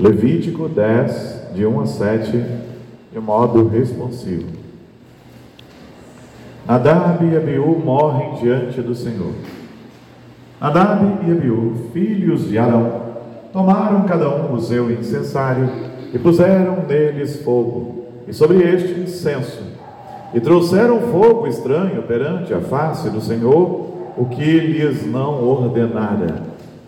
Levítico 10, de 1 a 7, de modo responsivo. Nadab e Abiú morrem diante do Senhor. Nadab e Abiú, filhos de Arão, tomaram cada um o seu incensário e puseram neles fogo, e sobre este incenso, e trouxeram fogo estranho perante a face do Senhor, o que lhes não ordenara.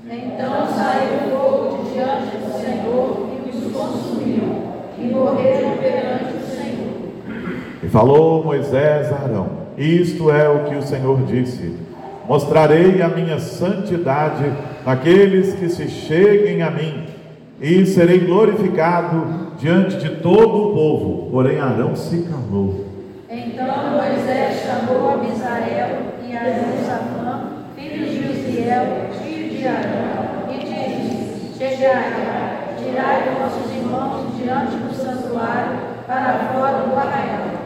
Então saiu fogo de diante do Senhor e os consumiu, e morreram perante o Senhor. E falou Moisés a Arão: Isto é o que o Senhor disse: Mostrarei a minha santidade naqueles que se cheguem a mim, e serei glorificado diante de todo o povo. Porém, Arão se calou. Então Moisés chamou a Misael e a filhos de Uziel, filho de Arão, e disse: Chegai, tirai vossos irmãos diante do santuário para fora do arraial.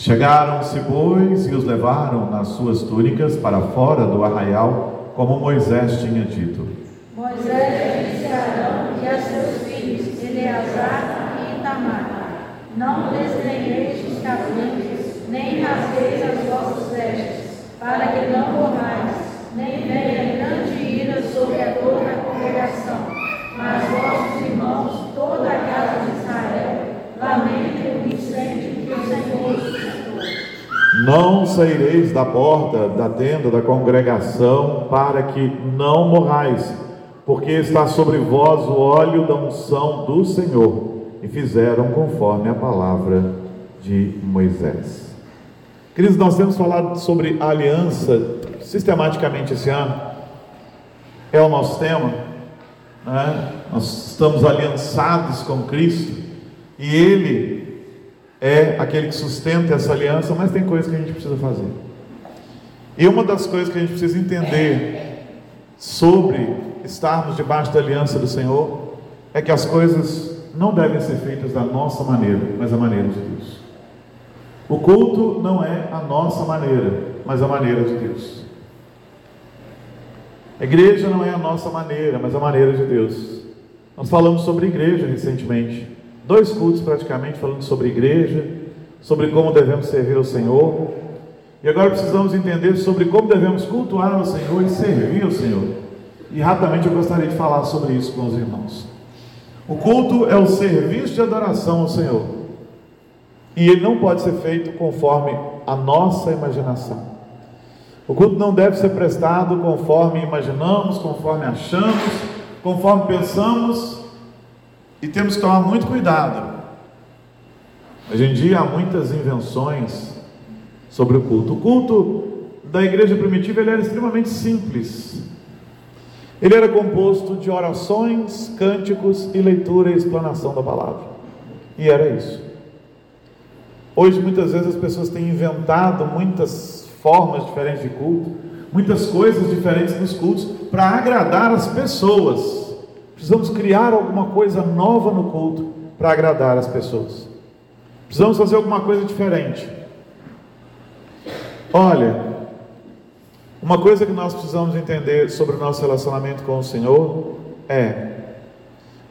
Chegaram-se, pois, e os levaram nas suas túnicas para fora do arraial, como Moisés tinha dito. Moisés disse a Arão e a seus filhos, Eleazar e Itamar: Não desdenheis os cabritos, nem rasgueis as vossas vestes, para que não morrais, nem venha grande ira sobre a congregação. Mas vossos irmãos, toda a casa de Israel, lamentem o incêndio que o Senhor suscitou. Não saireis da porta da tenda da congregação para que não morrais, porque está sobre vós o óleo da unção do Senhor. E fizeram conforme a palavra de Moisés. Queridos, nós temos falado sobre aliança sistematicamente esse ano. É o nosso tema. Né? Nós estamos aliançados com Cristo e Ele é aquele que sustenta essa aliança, mas tem coisas que a gente precisa fazer. E uma das coisas que a gente precisa entender sobre estarmos debaixo da aliança do Senhor é que as coisas não devem ser feitas da nossa maneira, mas da maneira de Deus. O culto não é a nossa maneira, mas a maneira de Deus. A igreja não é a nossa maneira, mas a maneira de Deus. Nós falamos sobre igreja recentemente. Dois cultos praticamente falando sobre igreja, sobre como devemos servir ao Senhor. E agora precisamos entender sobre como devemos cultuar ao Senhor e servir ao Senhor. E rapidamente eu gostaria de falar sobre isso com os irmãos. O culto é o serviço de adoração ao Senhor. E ele não pode ser feito conforme a nossa imaginação. O culto não deve ser prestado conforme imaginamos, conforme achamos, conforme pensamos, e temos que tomar muito cuidado. Hoje em dia há muitas invenções sobre o culto. O culto da igreja primitiva ele era extremamente simples. Ele era composto de orações, cânticos e leitura e explanação da palavra. E era isso. Hoje muitas vezes as pessoas têm inventado muitas formas diferentes de culto, muitas coisas diferentes nos cultos para agradar as pessoas. Precisamos criar alguma coisa nova no culto para agradar as pessoas. Precisamos fazer alguma coisa diferente. Olha, uma coisa que nós precisamos entender sobre o nosso relacionamento com o Senhor é: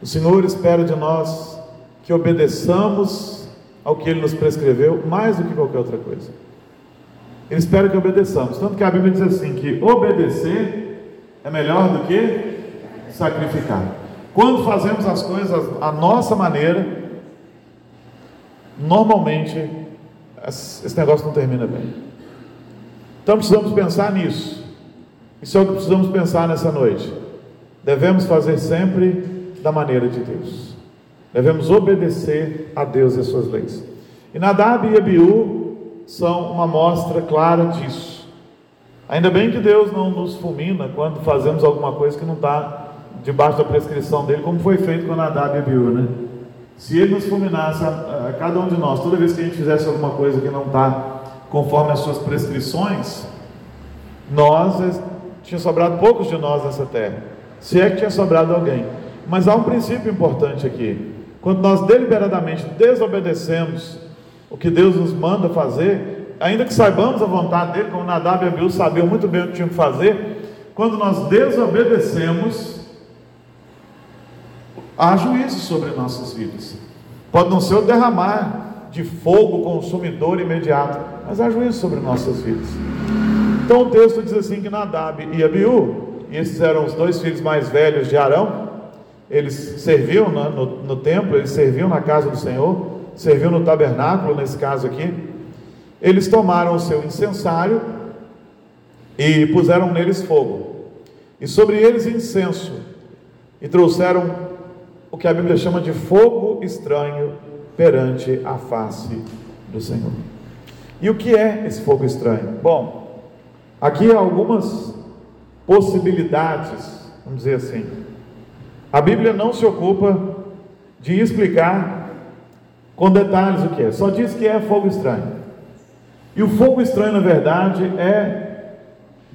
o Senhor espera de nós que obedeçamos ao que Ele nos prescreveu mais do que qualquer outra coisa. Ele espera que obedeçamos. Tanto que a Bíblia diz assim: que obedecer é melhor do que sacrificar. Quando fazemos as coisas à nossa maneira, normalmente esse negócio não termina bem. Então precisamos pensar nisso. Isso é o que precisamos pensar nessa noite. Devemos fazer sempre da maneira de Deus. Devemos obedecer a Deus e as suas leis. E Nadab e Abiú são uma mostra clara disso. Ainda bem que Deus não nos fulmina quando fazemos alguma coisa que não está debaixo da prescrição dele, como foi feito com Nadab e Abiú, né? Se ele nos fulminasse a, a, cada um de nós, toda vez que a gente fizesse alguma coisa que não está conforme as suas prescrições, nós eh, tinha sobrado poucos de nós nessa terra. Se é que tinha sobrado alguém. Mas há um princípio importante aqui. Quando nós deliberadamente desobedecemos o que Deus nos manda fazer, ainda que saibamos a vontade dele, como Nadab e Abiú sabiam muito bem o que tinham que fazer, quando nós desobedecemos, há juízo sobre nossas vidas. Pode não ser o derramar de fogo consumidor imediato, mas há juízo sobre nossas vidas. Então o texto diz assim que Nadab e Abiú, esses eram os dois filhos mais velhos de Arão, eles serviam no, no, no templo, eles serviam na casa do Senhor, serviam no tabernáculo, nesse caso aqui. Eles tomaram o seu incensário e puseram neles fogo, e sobre eles incenso, e trouxeram que a Bíblia chama de fogo estranho perante a face do Senhor. E o que é esse fogo estranho? Bom, aqui há algumas possibilidades, vamos dizer assim. A Bíblia não se ocupa de explicar com detalhes o que é, só diz que é fogo estranho. E o fogo estranho, na verdade, é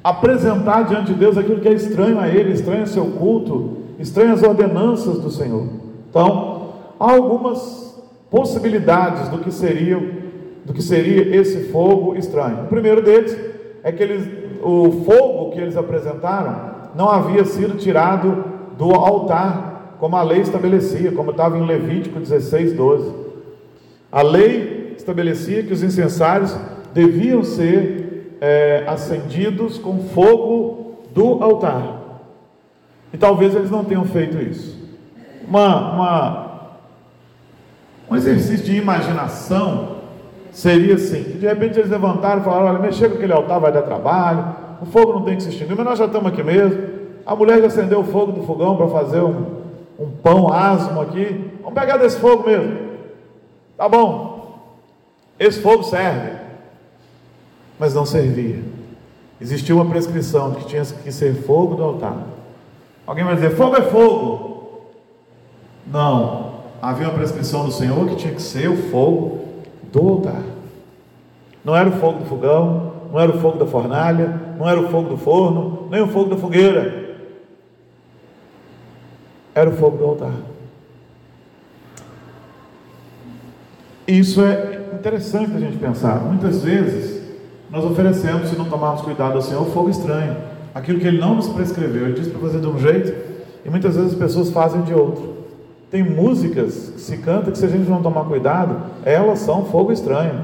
apresentar diante de Deus aquilo que é estranho a Ele, estranho ao seu culto, estranho às ordenanças do Senhor. Então, há algumas possibilidades do que seria, do que seria esse fogo estranho. O primeiro deles é que eles, o fogo que eles apresentaram não havia sido tirado do altar, como a lei estabelecia, como estava em Levítico 16, 12. A lei estabelecia que os incensários deviam ser é, acendidos com fogo do altar. E talvez eles não tenham feito isso. Uma, uma, um exercício de imaginação seria assim: de repente eles levantaram e falaram: olha, mexer com aquele altar vai dar trabalho, o fogo não tem que se extinguir, mas nós já estamos aqui mesmo. A mulher já acendeu o fogo do fogão para fazer um, um pão asmo aqui. Vamos pegar desse fogo mesmo. Tá bom. Esse fogo serve. Mas não servia. Existia uma prescrição de que tinha que ser fogo do altar. Alguém vai dizer: fogo é fogo. Não. Havia uma prescrição do Senhor que tinha que ser o fogo do altar. Não era o fogo do fogão, não era o fogo da fornalha, não era o fogo do forno, nem o fogo da fogueira era o fogo do altar. Isso é interessante a gente pensar. Muitas vezes nós oferecemos, se não tomarmos cuidado ao Senhor, fogo estranho. Aquilo que Ele não nos prescreveu. Ele disse para fazer de um jeito e muitas vezes as pessoas fazem de outro. Tem músicas que se canta que se a gente não tomar cuidado, elas são fogo estranho.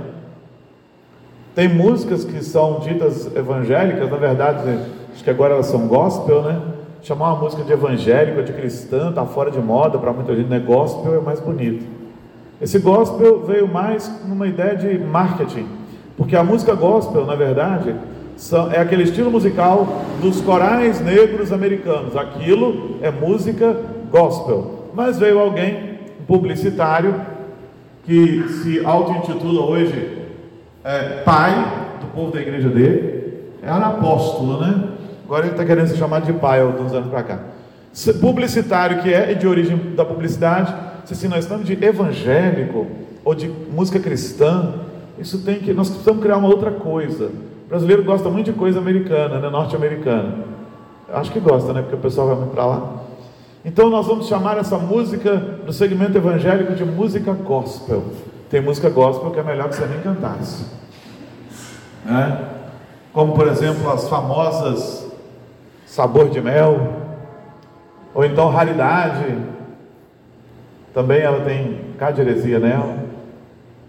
Tem músicas que são ditas evangélicas, na verdade, acho que agora elas são gospel, né? chamar uma música de evangélico, de cristã, está fora de moda para muita gente, né? Gospel é mais bonito. Esse gospel veio mais numa ideia de marketing, porque a música gospel, na verdade, é aquele estilo musical dos corais negros americanos. Aquilo é música gospel. Mas veio alguém, um publicitário, que se auto-intitula hoje é, pai do povo da igreja dele, era apóstolo, né? Agora ele está querendo se chamar de pai, há uns anos para cá. Publicitário que é de origem da publicidade, se assim, nós estamos de evangélico ou de música cristã, isso tem que. Nós precisamos criar uma outra coisa. Brasileiro gosta muito de coisa americana, né, norte-americana. Acho que gosta, né? Porque o pessoal vai muito para lá. Então nós vamos chamar essa música do segmento evangélico de música gospel. Tem música gospel que é melhor que você nem cantasse. Né? Como por exemplo as famosas sabor de mel, ou então raridade, também ela tem cá de heresia nela.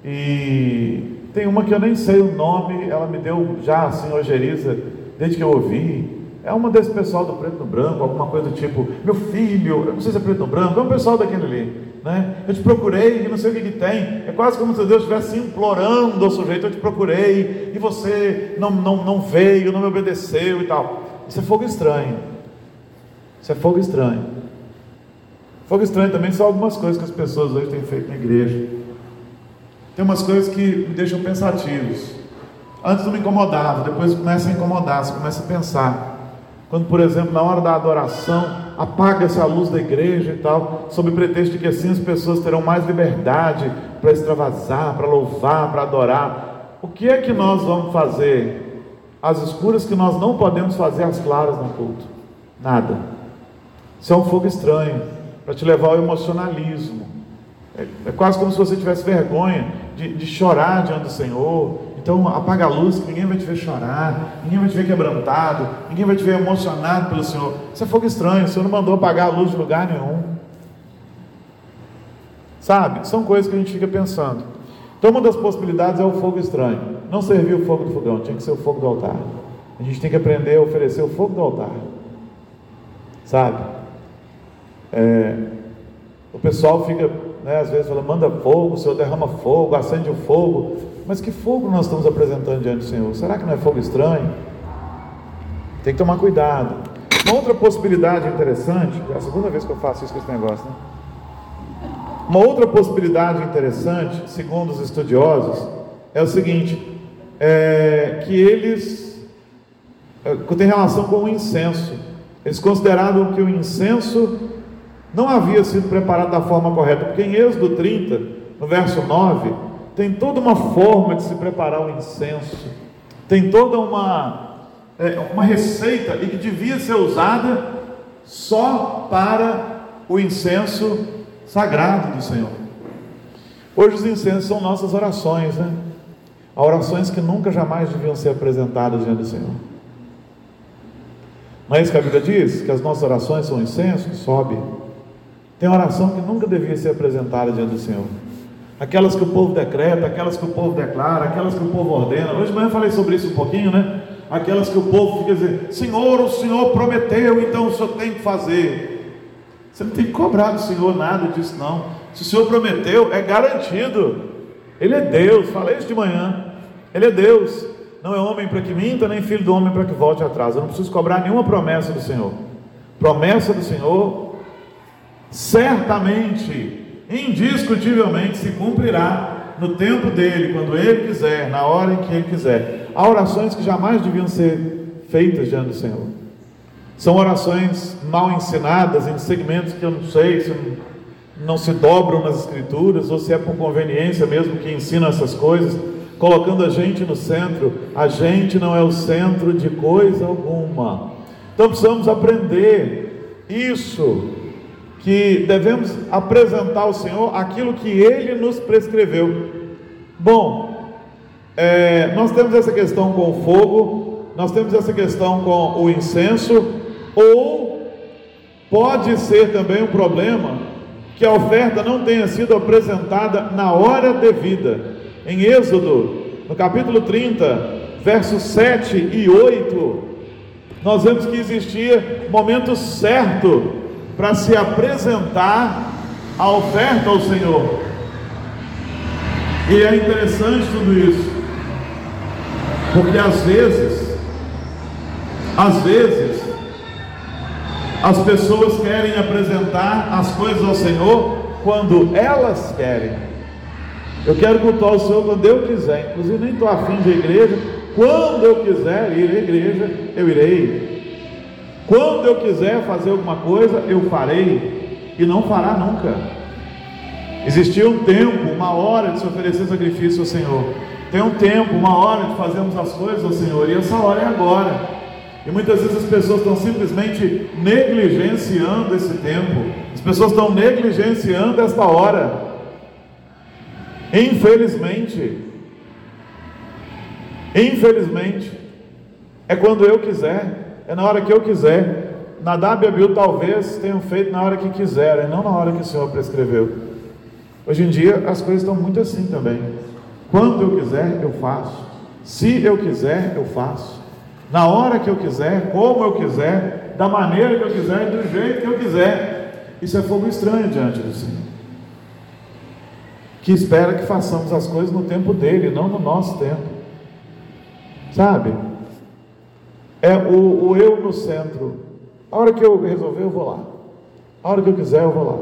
E tem uma que eu nem sei o nome, ela me deu já assim, ojeriza, desde que eu ouvi. É uma desse pessoal do preto no branco, alguma coisa do tipo, meu filho, eu não sei se é preto no branco, é um pessoal daquele ali. Né? Eu te procurei e não sei o que, que tem. É quase como se Deus estivesse implorando ao sujeito, eu te procurei e você não, não, não veio, não me obedeceu e tal. Isso é fogo estranho. Isso é fogo estranho. Fogo estranho também são algumas coisas que as pessoas hoje têm feito na igreja. Tem umas coisas que me deixam pensativos. Antes não me incomodava, depois começa a incomodar, você começa a pensar. Quando, por exemplo, na hora da adoração, apaga-se a luz da igreja e tal, sob pretexto de que assim as pessoas terão mais liberdade para extravasar, para louvar, para adorar. O que é que nós vamos fazer as escuras que nós não podemos fazer as claras no culto. Nada. Isso é um fogo estranho para te levar ao emocionalismo. É, é, quase como se você tivesse vergonha de, de, chorar diante do Senhor. Então apaga a luz, que ninguém vai te ver chorar, ninguém vai te ver quebrantado, ninguém vai te ver emocionado pelo Senhor. Isso é fogo estranho, o Senhor não mandou apagar a luz de lugar nenhum. Sabe? São coisas que a gente fica pensando. Então, uma das possibilidades é o fogo estranho. Não servir o fogo do fogão, tinha que ser o fogo do altar. A gente tem que aprender a oferecer o fogo do altar. Sabe? É, o pessoal fica, né, às vezes, falando: manda fogo, o Senhor derrama fogo, acende o fogo. Mas que fogo nós estamos apresentando diante do Senhor? Será que não é fogo estranho? Tem que tomar cuidado. Uma outra possibilidade interessante, é a segunda vez que eu faço isso com esse negócio, né? Uma outra possibilidade interessante, segundo os estudiosos, é o seguinte: é, que eles é, tem relação com o incenso. Eles consideraram que o incenso não havia sido preparado da forma correta, porque em Êxodo 30, no verso 9, tem toda uma forma de se preparar o incenso, tem toda uma, é, uma receita e que devia ser usada só para o incenso sagrado do Senhor. Hoje os incensos são nossas orações, né? Há orações que nunca jamais deviam ser apresentadas diante do Senhor. Não é isso que a Bíblia diz? Que as nossas orações são incenso que sobe. Tem oração que nunca devia ser apresentada diante do Senhor. Aquelas que o povo decreta, aquelas que o povo declara, aquelas que o povo ordena. Hoje de manhã eu falei sobre isso um pouquinho, né? Aquelas que o povo fica dizendo: Senhor, o Senhor prometeu, então o Senhor tem que fazer. Você não tem que cobrar do Senhor nada disso, não. Se o Senhor prometeu, é garantido. Ele é Deus, falei isso de manhã. Ele é Deus. Não é homem para que minta, nem filho do homem para que volte atrás. Eu não preciso cobrar nenhuma promessa do Senhor. Promessa do Senhor, certamente, indiscutivelmente se cumprirá no tempo dele, quando ele quiser, na hora em que ele quiser. Há orações que jamais deviam ser feitas diante do Senhor. São orações mal ensinadas, em segmentos que eu não sei se não se dobram nas escrituras, ou se é por conveniência mesmo que ensinam essas coisas colocando a gente no centro. A gente não é o centro de coisa alguma. Então precisamos aprender isso, que devemos apresentar ao Senhor aquilo que Ele nos prescreveu. Bom, é, nós temos essa questão com o fogo, nós temos essa questão com o incenso, ou pode ser também um problema que a oferta não tenha sido apresentada na hora devida. Em Êxodo, no capítulo 30, versos 7 e 8, nós vemos que existia momento certo para se apresentar a oferta ao Senhor. E é interessante tudo isso, porque às vezes, às vezes, as pessoas querem apresentar as coisas ao Senhor quando elas querem. Eu quero cultuar o Senhor quando eu quiser. Inclusive, nem estou afim de igreja. Quando eu quiser ir à igreja, eu irei. Quando eu quiser fazer alguma coisa, eu farei. E não fará nunca. Existia um tempo, uma hora de se oferecer sacrifício ao Senhor. Tem um tempo, uma hora de fazermos as coisas ao Senhor. E essa hora é agora. E muitas vezes as pessoas estão simplesmente negligenciando esse tempo. As pessoas estão negligenciando esta hora. Infelizmente, infelizmente, é quando eu quiser, é na hora que eu quiser. Nadab e Abiú talvez tenham feito na hora que quiserem, não na hora que o Senhor prescreveu. Hoje em dia as coisas estão muito assim também. Quando eu quiser, eu faço. Se eu quiser, eu faço. Na hora que eu quiser, como eu quiser, da maneira que eu quiser, do jeito que eu quiser. Isso é fogo estranho diante do Senhor que espera que façamos as coisas no tempo dele, não no nosso tempo. Sabe? É o, o eu no centro. A hora que eu resolver, eu vou lá. A hora que eu quiser, eu vou lá.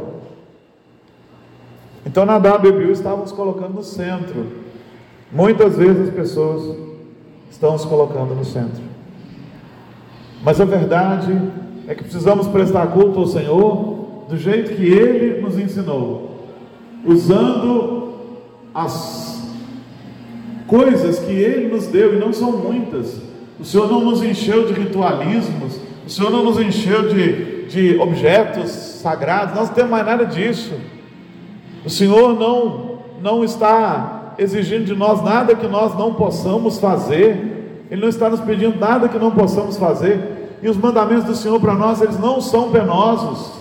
Então, na WBU estávamos colocando no centro. Muitas vezes as pessoas estão se colocando no centro. Mas a verdade é que precisamos prestar culto ao Senhor do jeito que Ele nos ensinou usando as coisas que Ele nos deu, e não são muitas. O Senhor não nos encheu de ritualismos, o Senhor não nos encheu de, de objetos sagrados, nós não temos mais nada disso. O Senhor não, não está exigindo de nós nada que nós não possamos fazer, Ele não está nos pedindo nada que não possamos fazer, e os mandamentos do Senhor para nós, eles não são penosos,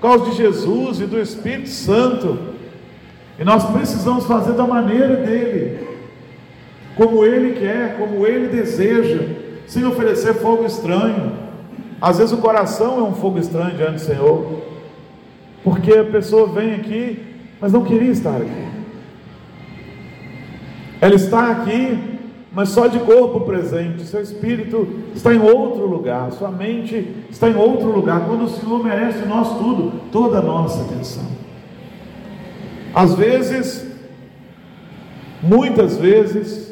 por causa de Jesus e do Espírito Santo, E nós precisamos fazer da maneira dele, como ele quer, como ele deseja, sem oferecer fogo estranho. Às vezes o coração é um fogo estranho diante do Senhor, porque a pessoa vem aqui, mas não queria estar aqui. Ela está aqui, mas só de corpo presente, seu espírito está em outro lugar, sua mente está em outro lugar, quando o Senhor merece nós tudo, toda a nossa atenção. Às vezes, muitas vezes,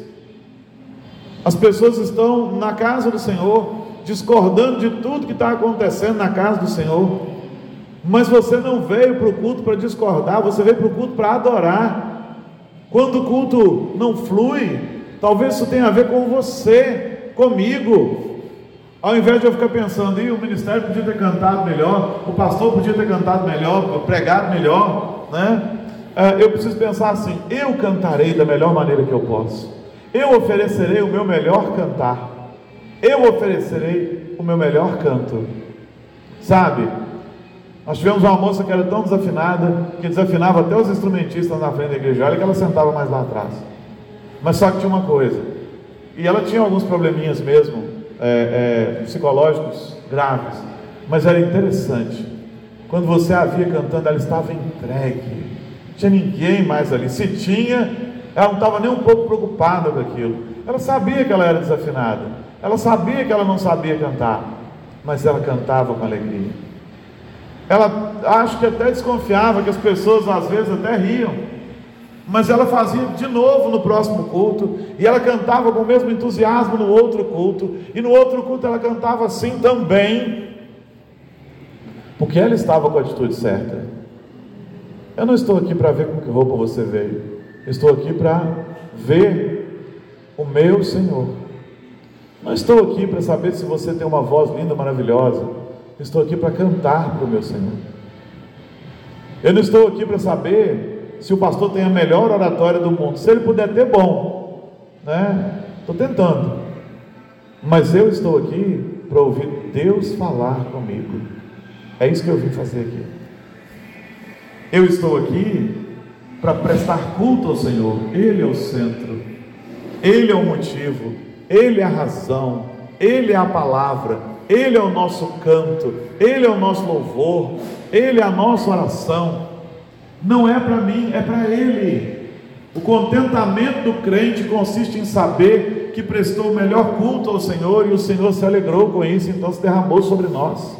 as pessoas estão na casa do Senhor, discordando de tudo que está acontecendo na casa do Senhor, mas você não veio para o culto para discordar, você veio para o culto para adorar. Quando o culto não flui, talvez isso tenha a ver com você, comigo. Ao invés de eu ficar pensando, e o ministério podia ter cantado melhor, o pastor podia ter cantado melhor, pregado melhor, né? É, eu preciso pensar assim: eu cantarei da melhor maneira que eu posso, eu oferecerei o meu melhor cantar, eu oferecerei o meu melhor canto, sabe? Nós tivemos uma moça que era tão desafinada que desafinava até os instrumentistas na frente da igreja, olha que ela sentava mais lá atrás. Mas só que tinha uma coisa, e ela tinha alguns probleminhas mesmo, é, é, psicológicos graves, mas era interessante. Quando você a via cantando, ela estava entregue tinha ninguém mais ali. Se tinha, ela não estava nem um pouco preocupada com aquilo. Ela sabia que ela era desafinada. Ela sabia que ela não sabia cantar. Mas ela cantava com alegria. Ela acho que até desconfiava que as pessoas às vezes até riam. Mas ela fazia de novo no próximo culto. E ela cantava com o mesmo entusiasmo no outro culto. E no outro culto ela cantava assim também. Porque ela estava com a atitude certa. Eu não estou aqui para ver com que roupa você veio. Estou aqui para ver o meu Senhor. Não estou aqui para saber se você tem uma voz linda, maravilhosa. estou aqui para cantar para o meu Senhor. Eu não estou aqui para saber se o pastor tem a melhor oratória do mundo. Se ele puder ter, bom. Né? Estou tentando. Mas eu estou aqui para ouvir Deus falar comigo. É isso que eu vim fazer aqui. Eu estou aqui para prestar culto ao Senhor, Ele é o centro, Ele é o motivo, Ele é a razão, Ele é a palavra, Ele é o nosso canto, Ele é o nosso louvor, Ele é a nossa oração. Não é para mim, é para Ele. O contentamento do crente consiste em saber que prestou o melhor culto ao Senhor e o Senhor se alegrou com isso, então se derramou sobre nós.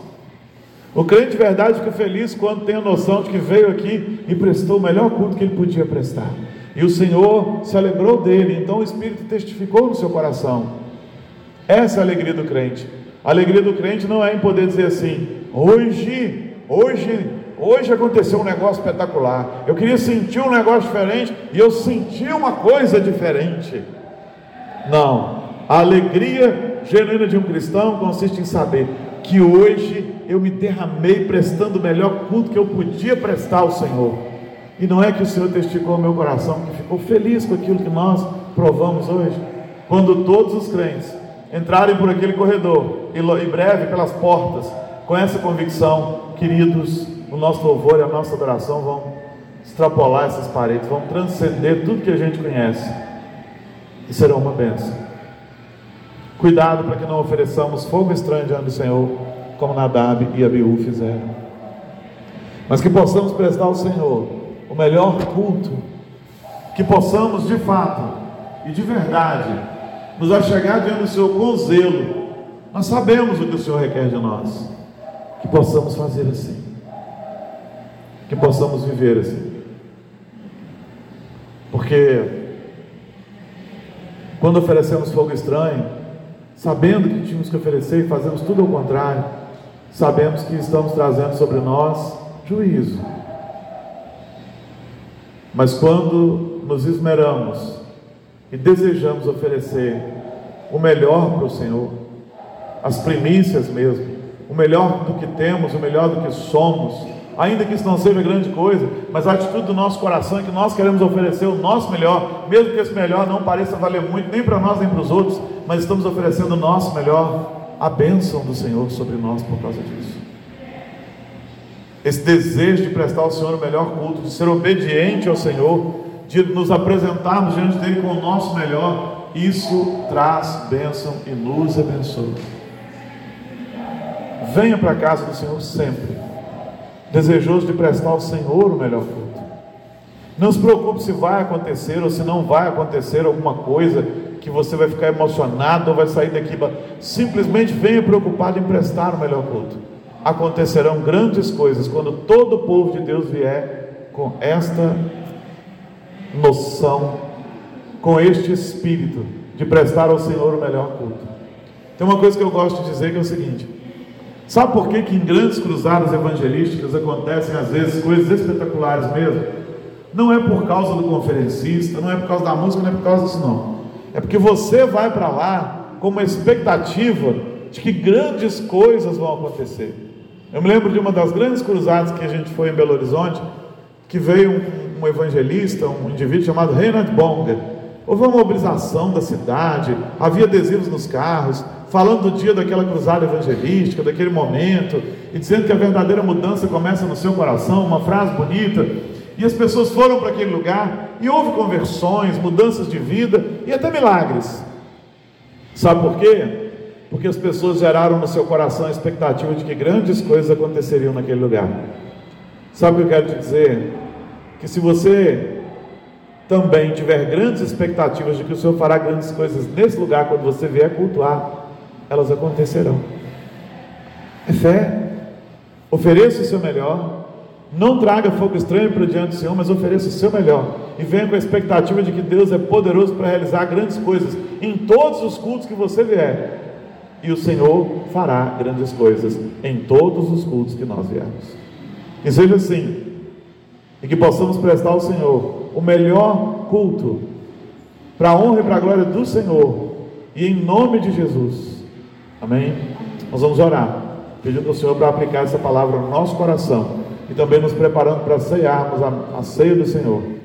O crente de verdade fica feliz quando tem a noção de que veio aqui e prestou o melhor culto que ele podia prestar. E o Senhor se alegrou dele, então o Espírito testificou no seu coração. Essa é a alegria do crente. A alegria do crente não é em poder dizer assim: hoje, hoje, hoje aconteceu um negócio espetacular. Eu queria sentir um negócio diferente e eu senti uma coisa diferente. Não. A alegria genuína de um cristão consiste em saber: que hoje eu me derramei prestando o melhor culto que eu podia prestar ao Senhor. E não é que o Senhor testificou o meu coração, que ficou feliz com aquilo que nós provamos hoje. Quando todos os crentes entrarem por aquele corredor e em breve pelas portas, com essa convicção, queridos, o nosso louvor e a nossa adoração vão extrapolar essas paredes, vão transcender tudo que a gente conhece e serão uma bênção. Cuidado para que não ofereçamos fogo estranho diante do Senhor, como Nadab e Abiú fizeram. Mas que possamos prestar ao Senhor o melhor culto, que possamos de fato e de verdade nos achegar diante do Senhor com zelo. Nós sabemos o que o Senhor requer de nós. Que possamos fazer assim. Que possamos viver assim. Porque quando oferecemos fogo estranho, sabendo que tínhamos que oferecer e fazemos tudo ao contrário, sabemos que estamos trazendo sobre nós juízo. Mas quando nos esmeramos e desejamos oferecer o melhor para o Senhor, as primícias mesmo, o melhor do que temos, o melhor do que somos, ainda que isso não seja grande coisa, mas a atitude do nosso coração é que nós queremos oferecer o nosso melhor, mesmo que esse melhor não pareça valer muito, nem para nós nem para os outros, mas estamos oferecendo o nosso melhor, a bênção do Senhor sobre nós por causa disso. esse desejo de prestar ao Senhor o melhor culto, de ser obediente ao Senhor, de nos apresentarmos diante dele com o nosso melhor, isso traz bênção e nos abençoa. Venha para a casa do Senhor sempre, desejoso de prestar ao Senhor o melhor culto. Não se preocupe se vai acontecer ou se não vai acontecer alguma coisa que você vai ficar emocionado ou vai sair daqui. Simplesmente venha preocupado em prestar o melhor culto. Acontecerão grandes coisas quando todo o povo de Deus vier com esta noção, com este espírito de prestar ao Senhor o melhor culto. Tem uma coisa que eu gosto de dizer que é o seguinte: sabe por que, que em grandes cruzadas evangelísticas acontecem às vezes coisas espetaculares mesmo? Não é por causa do conferencista, não é por causa da música, não é por causa disso não. É porque você vai para lá com uma expectativa de que grandes coisas vão acontecer. Eu me lembro de uma das grandes cruzadas que a gente foi em Belo Horizonte, que veio um, um evangelista, um indivíduo chamado Reinhard Bonga. Houve uma mobilização da cidade, havia adesivos nos carros, falando do dia daquela cruzada evangelística, daquele momento, e dizendo que a verdadeira mudança começa no seu coração, uma frase bonita. E as pessoas foram para aquele lugar e houve conversões, mudanças de vida e até milagres. Sabe por quê? Porque as pessoas geraram no seu coração a expectativa de que grandes coisas aconteceriam naquele lugar. Sabe o que eu quero te dizer? Que se você também tiver grandes expectativas de que o Senhor fará grandes coisas nesse lugar quando você vier cultuar, elas acontecerão. É fé. Ofereça o seu melhor, não traga fogo estranho para diante do Senhor, mas ofereça o seu melhor. E venha com a expectativa de que Deus é poderoso para realizar grandes coisas em todos os cultos que você vier. E o Senhor fará grandes coisas em todos os cultos que nós viermos. Que seja assim. E que possamos prestar ao Senhor o melhor culto, para a honra e para a glória do Senhor. E em nome de Jesus. Amém? Nós vamos orar, pedindo ao Senhor para aplicar essa palavra no nosso coração e também nos preparando para ceiarmos a, a ceia do Senhor.